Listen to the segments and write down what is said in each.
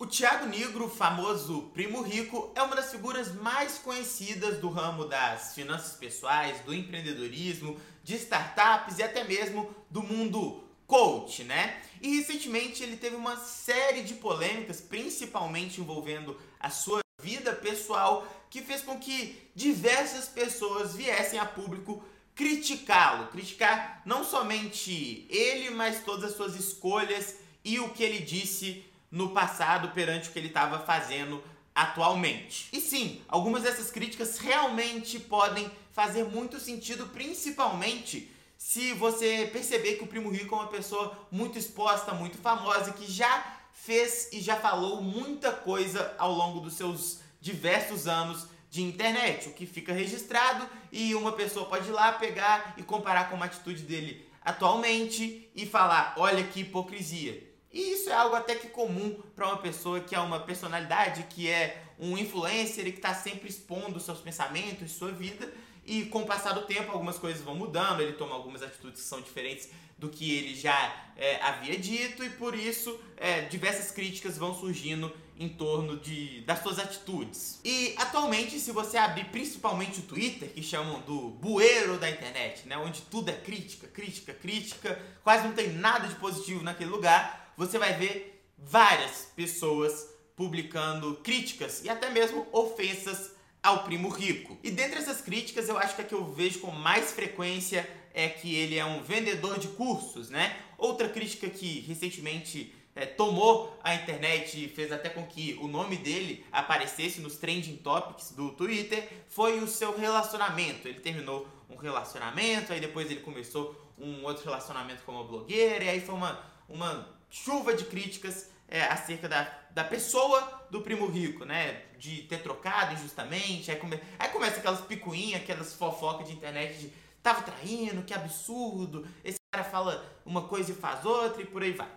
O Thiago Negro, famoso primo rico, é uma das figuras mais conhecidas do ramo das finanças pessoais, do empreendedorismo, de startups e até mesmo do mundo coach, né? E recentemente ele teve uma série de polêmicas, principalmente envolvendo a sua vida pessoal, que fez com que diversas pessoas viessem a público criticá-lo, criticar não somente ele, mas todas as suas escolhas e o que ele disse no passado perante o que ele estava fazendo atualmente. E sim, algumas dessas críticas realmente podem fazer muito sentido, principalmente se você perceber que o Primo Rico é uma pessoa muito exposta, muito famosa, que já fez e já falou muita coisa ao longo dos seus diversos anos de internet, o que fica registrado e uma pessoa pode ir lá pegar e comparar com uma atitude dele atualmente e falar: olha que hipocrisia. E isso é algo até que comum para uma pessoa que é uma personalidade, que é um influencer e que está sempre expondo seus pensamentos, sua vida. E com o passar do tempo, algumas coisas vão mudando, ele toma algumas atitudes que são diferentes do que ele já é, havia dito, e por isso é, diversas críticas vão surgindo em torno de, das suas atitudes. E atualmente, se você abrir principalmente o Twitter, que chamam do bueiro da internet, né, onde tudo é crítica, crítica, crítica, quase não tem nada de positivo naquele lugar, você vai ver várias pessoas publicando críticas e até mesmo ofensas ao primo rico. E dentre essas críticas, eu acho que a que eu vejo com mais frequência é que ele é um vendedor de cursos, né? Outra crítica que recentemente é, tomou a internet e fez até com que o nome dele aparecesse nos trending topics do Twitter foi o seu relacionamento. Ele terminou um relacionamento, aí depois ele começou um outro relacionamento com uma blogueira, e aí foi uma, uma chuva de críticas é, acerca da, da pessoa do primo rico, né? De ter trocado injustamente. Aí, come, aí começa aquelas picuinhas, aquelas fofocas de internet de tava traindo, que absurdo. Esse cara fala uma coisa e faz outra e por aí vai.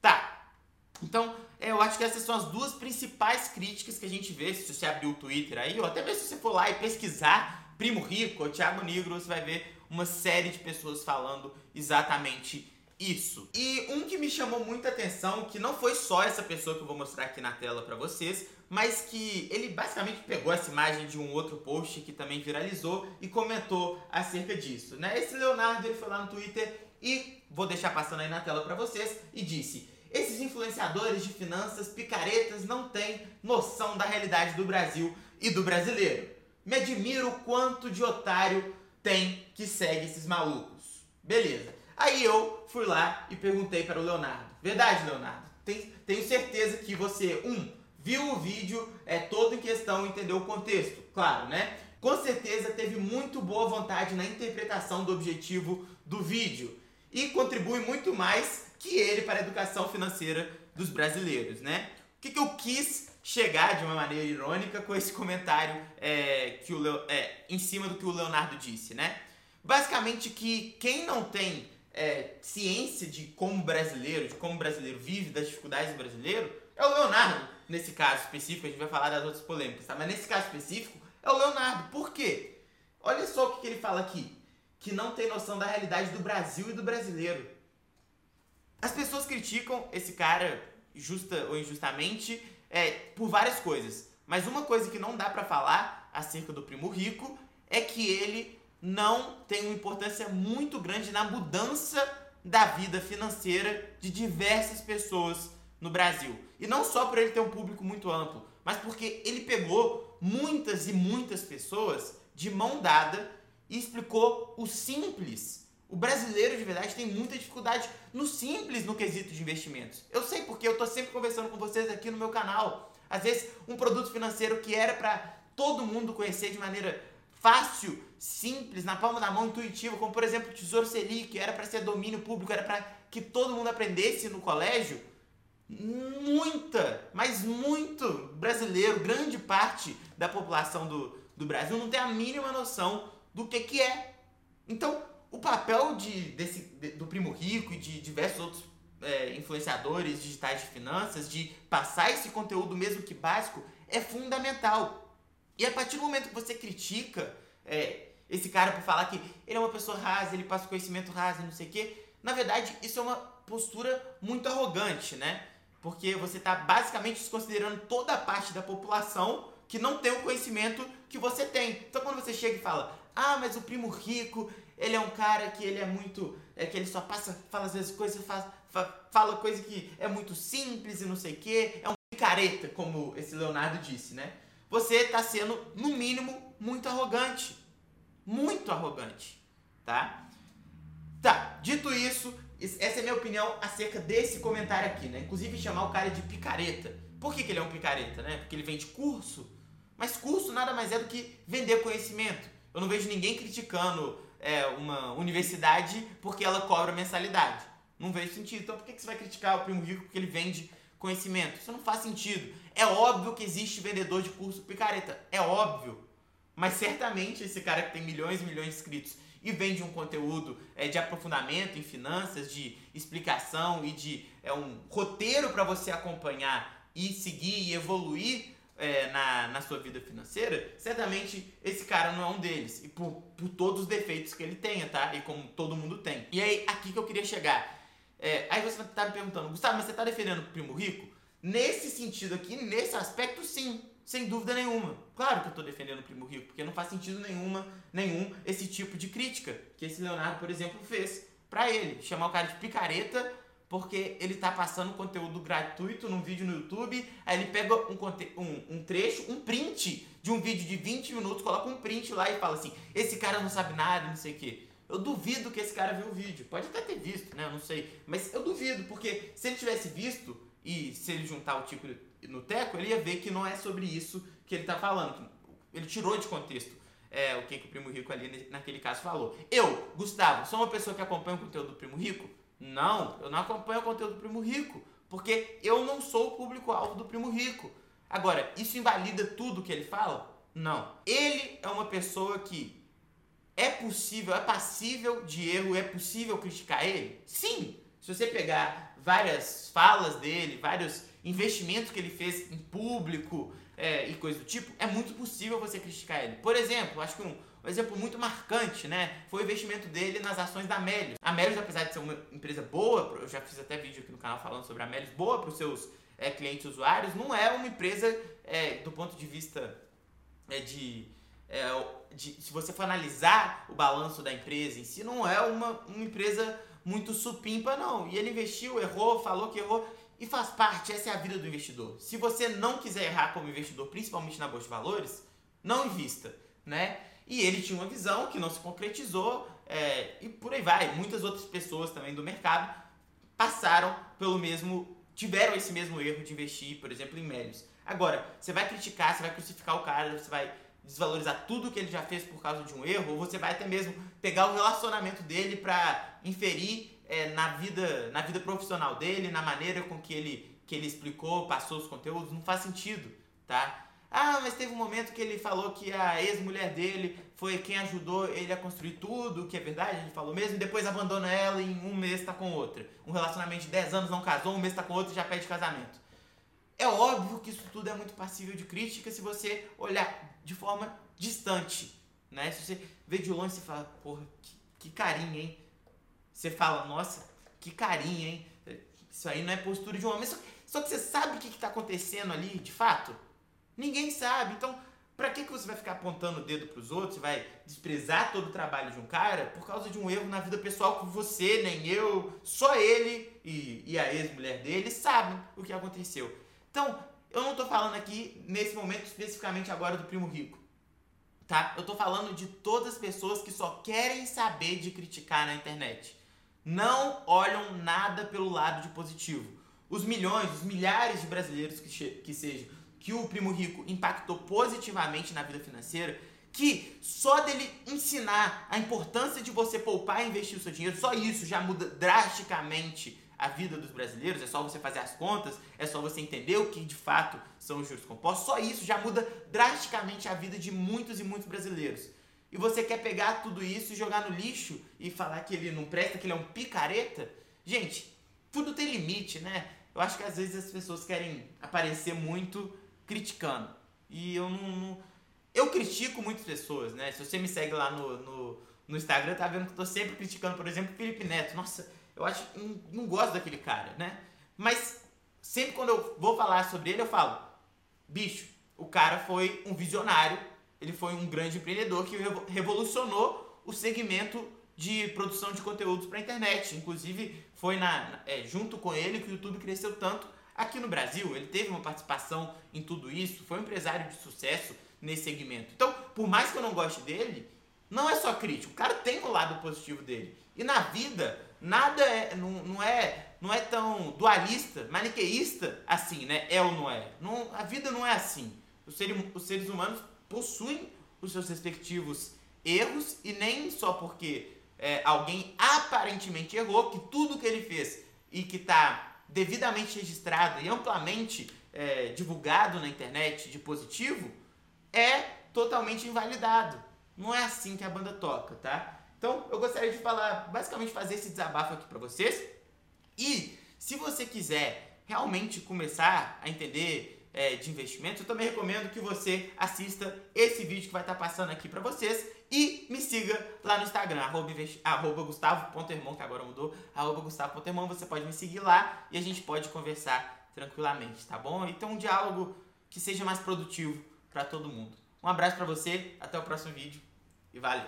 Tá. Então, é, eu acho que essas são as duas principais críticas que a gente vê se você abrir o Twitter aí, ou até mesmo se você for lá e pesquisar Primo Rico ou Thiago Negro, você vai ver uma série de pessoas falando exatamente isso. E um que me chamou muita atenção, que não foi só essa pessoa que eu vou mostrar aqui na tela para vocês, mas que ele basicamente pegou essa imagem de um outro post que também viralizou e comentou acerca disso, né? Esse Leonardo ele foi lá no Twitter e vou deixar passando aí na tela para vocês e disse: "Esses influenciadores de finanças picaretas não têm noção da realidade do Brasil e do brasileiro. Me admiro o quanto de otário tem que segue esses malucos." Beleza. Aí eu fui lá e perguntei para o Leonardo. Verdade, Leonardo? tenho certeza que você, um, viu o vídeo é todo em questão, entendeu o contexto, claro, né? Com certeza teve muito boa vontade na interpretação do objetivo do vídeo e contribui muito mais que ele para a educação financeira dos brasileiros, né? O que, que eu quis chegar de uma maneira irônica com esse comentário é, que o Leo, é, em cima do que o Leonardo disse, né? Basicamente que quem não tem é, ciência de como brasileiro, de como brasileiro vive, das dificuldades do brasileiro, é o Leonardo. Nesse caso específico, a gente vai falar das outras polêmicas, tá? Mas nesse caso específico, é o Leonardo. Por quê? Olha só o que, que ele fala aqui. Que não tem noção da realidade do Brasil e do brasileiro. As pessoas criticam esse cara, justa ou injustamente, é, por várias coisas. Mas uma coisa que não dá para falar acerca do primo rico é que ele não tem uma importância muito grande na mudança da vida financeira de diversas pessoas no Brasil. E não só por ele ter um público muito amplo, mas porque ele pegou muitas e muitas pessoas de mão dada e explicou o simples. O brasileiro de verdade tem muita dificuldade no simples no quesito de investimentos. Eu sei porque eu estou sempre conversando com vocês aqui no meu canal. Às vezes, um produto financeiro que era para todo mundo conhecer de maneira fácil, simples, na palma da mão, intuitivo, como por exemplo o Tesouro Selic, era para ser domínio público, era para que todo mundo aprendesse no colégio, muita, mas muito brasileiro, grande parte da população do, do Brasil não tem a mínima noção do que, que é. Então, o papel de, desse, de, do Primo Rico e de diversos outros é, influenciadores digitais de finanças, de passar esse conteúdo mesmo que básico, é fundamental. E a partir do momento que você critica é, esse cara por falar que ele é uma pessoa rasa, ele passa conhecimento raso, não sei o quê, na verdade isso é uma postura muito arrogante, né? Porque você está basicamente desconsiderando toda a parte da população que não tem o conhecimento que você tem. Então quando você chega e fala, ah, mas o primo rico, ele é um cara que ele é muito. É que ele só passa, fala às vezes coisas, faz, fala coisa que é muito simples e não sei o quê. É um picareta, como esse Leonardo disse, né? Você está sendo, no mínimo, muito arrogante. Muito arrogante, tá? Tá, dito isso, essa é a minha opinião acerca desse comentário aqui, né? Inclusive chamar o cara de picareta. Por que, que ele é um picareta, né? Porque ele vende curso. Mas curso nada mais é do que vender conhecimento. Eu não vejo ninguém criticando é, uma universidade porque ela cobra mensalidade. Não vejo sentido. Então por que, que você vai criticar o primo rico porque ele vende conhecimento? Isso não faz sentido. É óbvio que existe vendedor de curso picareta. É óbvio. Mas certamente esse cara que tem milhões e milhões de inscritos e vende um conteúdo é, de aprofundamento em finanças, de explicação e de é, um roteiro para você acompanhar e seguir e evoluir é, na, na sua vida financeira, certamente esse cara não é um deles. E por, por todos os defeitos que ele tenha, tá? E como todo mundo tem. E aí, aqui que eu queria chegar. É, aí você tá me perguntando, Gustavo, mas você tá defendendo o primo rico? Nesse sentido aqui, nesse aspecto, sim. Sem dúvida nenhuma. Claro que eu estou defendendo o primo rico, porque não faz sentido nenhuma, nenhum esse tipo de crítica que esse Leonardo, por exemplo, fez para ele. Chamar o cara de picareta porque ele está passando conteúdo gratuito num vídeo no YouTube, aí ele pega um, um, um, trecho, um print de um vídeo de 20 minutos, coloca um print lá e fala assim, esse cara não sabe nada, não sei o quê. Eu duvido que esse cara viu o vídeo. Pode até ter visto, né? Eu não sei. Mas eu duvido, porque se ele tivesse visto, e se ele juntar o tipo no teco, ele ia ver que não é sobre isso que ele está falando. Ele tirou de contexto é, o que, que o Primo Rico ali naquele caso falou. Eu, Gustavo, sou uma pessoa que acompanha o conteúdo do Primo Rico? Não, eu não acompanho o conteúdo do Primo Rico, porque eu não sou o público-alvo do Primo Rico. Agora, isso invalida tudo que ele fala? Não. Ele é uma pessoa que é possível, é passível de erro, é possível criticar ele? Sim. Se você pegar várias falas dele, vários investimentos que ele fez em público é, e coisa do tipo, é muito possível você criticar ele. Por exemplo, acho que um, um exemplo muito marcante, né, foi o investimento dele nas ações da Melius. A Melius, apesar de ser uma empresa boa, eu já fiz até vídeo aqui no canal falando sobre a Melius, boa para os seus é, clientes usuários, não é uma empresa é, do ponto de vista é, de, é, de, se você for analisar o balanço da empresa em si, não é uma, uma empresa muito supimpa, não. E ele investiu, errou, falou que errou. E faz parte, essa é a vida do investidor. Se você não quiser errar como investidor, principalmente na bolsa de valores, não invista, né? E ele tinha uma visão que não se concretizou é, e por aí vai. Muitas outras pessoas também do mercado passaram pelo mesmo, tiveram esse mesmo erro de investir, por exemplo, em médios. Agora, você vai criticar, você vai crucificar o cara, você vai desvalorizar tudo que ele já fez por causa de um erro, ou você vai até mesmo pegar o relacionamento dele para inferir é, na, vida, na vida profissional dele, na maneira com que ele, que ele explicou, passou os conteúdos, não faz sentido, tá? Ah, mas teve um momento que ele falou que a ex-mulher dele foi quem ajudou ele a construir tudo, que é verdade, gente falou mesmo, e depois abandona ela e em um mês tá com outra. Um relacionamento de 10 anos não casou, um mês tá com outra e já pede casamento. É óbvio que isso tudo é muito passível de crítica se você olhar de forma distante, né? Se você vê de longe e fala, porra, que, que carinha, hein? Você fala, nossa, que carinha, hein? Isso aí não é postura de um homem. Só, só que você sabe o que está acontecendo ali, de fato? Ninguém sabe. Então, para que, que você vai ficar apontando o dedo para os outros? Você vai desprezar todo o trabalho de um cara por causa de um erro na vida pessoal que você, nem eu, só ele e, e a ex-mulher dele sabem o que aconteceu. Então, eu não estou falando aqui, nesse momento, especificamente agora do primo rico. Tá? Eu estou falando de todas as pessoas que só querem saber de criticar na internet. Não olham nada pelo lado de positivo. Os milhões, os milhares de brasileiros que, que seja que o primo rico impactou positivamente na vida financeira, que só dele ensinar a importância de você poupar e investir o seu dinheiro, só isso já muda drasticamente a vida dos brasileiros, é só você fazer as contas, é só você entender o que de fato são os juros compostos, só isso já muda drasticamente a vida de muitos e muitos brasileiros. E você quer pegar tudo isso e jogar no lixo e falar que ele não presta, que ele é um picareta? Gente, tudo tem limite, né? Eu acho que às vezes as pessoas querem aparecer muito criticando. E eu não, não, Eu critico muitas pessoas, né? Se você me segue lá no, no, no Instagram, tá vendo que eu tô sempre criticando, por exemplo, Felipe Neto. Nossa, eu acho. Não, não gosto daquele cara, né? Mas sempre quando eu vou falar sobre ele, eu falo, bicho, o cara foi um visionário, ele foi um grande empreendedor que revolucionou o segmento de produção de conteúdos para a internet. Inclusive, foi na, é, junto com ele que o YouTube cresceu tanto aqui no Brasil. Ele teve uma participação em tudo isso, foi um empresário de sucesso nesse segmento. Então, por mais que eu não goste dele, não é só crítico. O cara tem o lado positivo dele. E na vida, nada é, não, não é não é tão dualista, maniqueísta assim, né? É ou não é? Não, a vida não é assim. Os seres, os seres humanos possuem os seus respectivos erros e nem só porque é, alguém aparentemente errou, que tudo que ele fez e que está devidamente registrado e amplamente é, divulgado na internet de positivo, é totalmente invalidado. Não é assim que a banda toca, tá? Então eu gostaria de falar, basicamente fazer esse desabafo aqui para vocês. E se você quiser realmente começar a entender é, de investimento, eu também recomendo que você assista esse vídeo que vai estar passando aqui para vocês e me siga lá no Instagram, arroba, arroba gustavo.irmão, que agora mudou, arroba gustavo.irmão, você pode me seguir lá e a gente pode conversar tranquilamente, tá bom? Então um diálogo que seja mais produtivo para todo mundo. Um abraço para você, até o próximo vídeo e valeu!